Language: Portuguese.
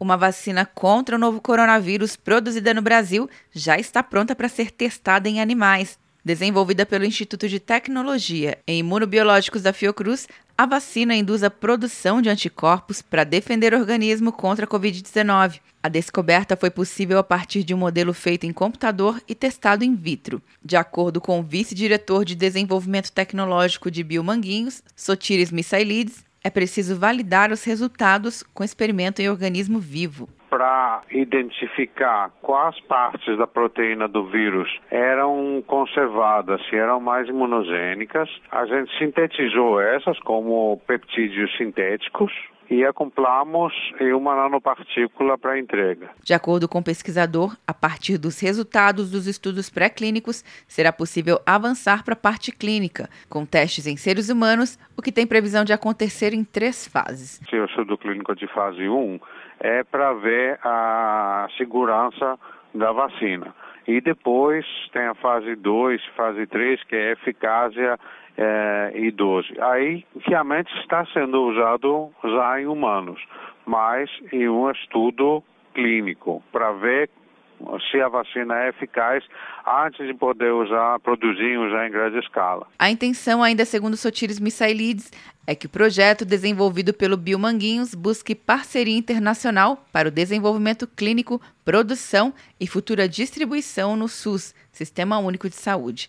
Uma vacina contra o novo coronavírus produzida no Brasil já está pronta para ser testada em animais. Desenvolvida pelo Instituto de Tecnologia em Imunobiológicos da Fiocruz, a vacina induz a produção de anticorpos para defender o organismo contra a Covid-19. A descoberta foi possível a partir de um modelo feito em computador e testado in vitro. De acordo com o vice-diretor de Desenvolvimento Tecnológico de Biomanguinhos, Sotiris Misailides, é preciso validar os resultados com experimento em organismo vivo para identificar quais partes da proteína do vírus eram conservadas, se eram mais imunogênicas. A gente sintetizou essas como peptídeos sintéticos e acoplamos em uma nanopartícula para entrega. De acordo com o pesquisador, a partir dos resultados dos estudos pré-clínicos, será possível avançar para a parte clínica, com testes em seres humanos, o que tem previsão de acontecer em três fases. O estudo clínico de fase 1 é para ver a segurança da vacina. E depois tem a fase 2, fase 3, que é eficácia é, e 12. Aí, realmente está sendo usado já em humanos, mas em um estudo clínico, para ver se a vacina é eficaz antes de poder usar, produzir já em grande escala. A intenção, ainda segundo Sotiris Misailides, é que o projeto desenvolvido pelo Biomanguinhos busque parceria internacional para o desenvolvimento clínico, produção e futura distribuição no SUS, Sistema Único de Saúde.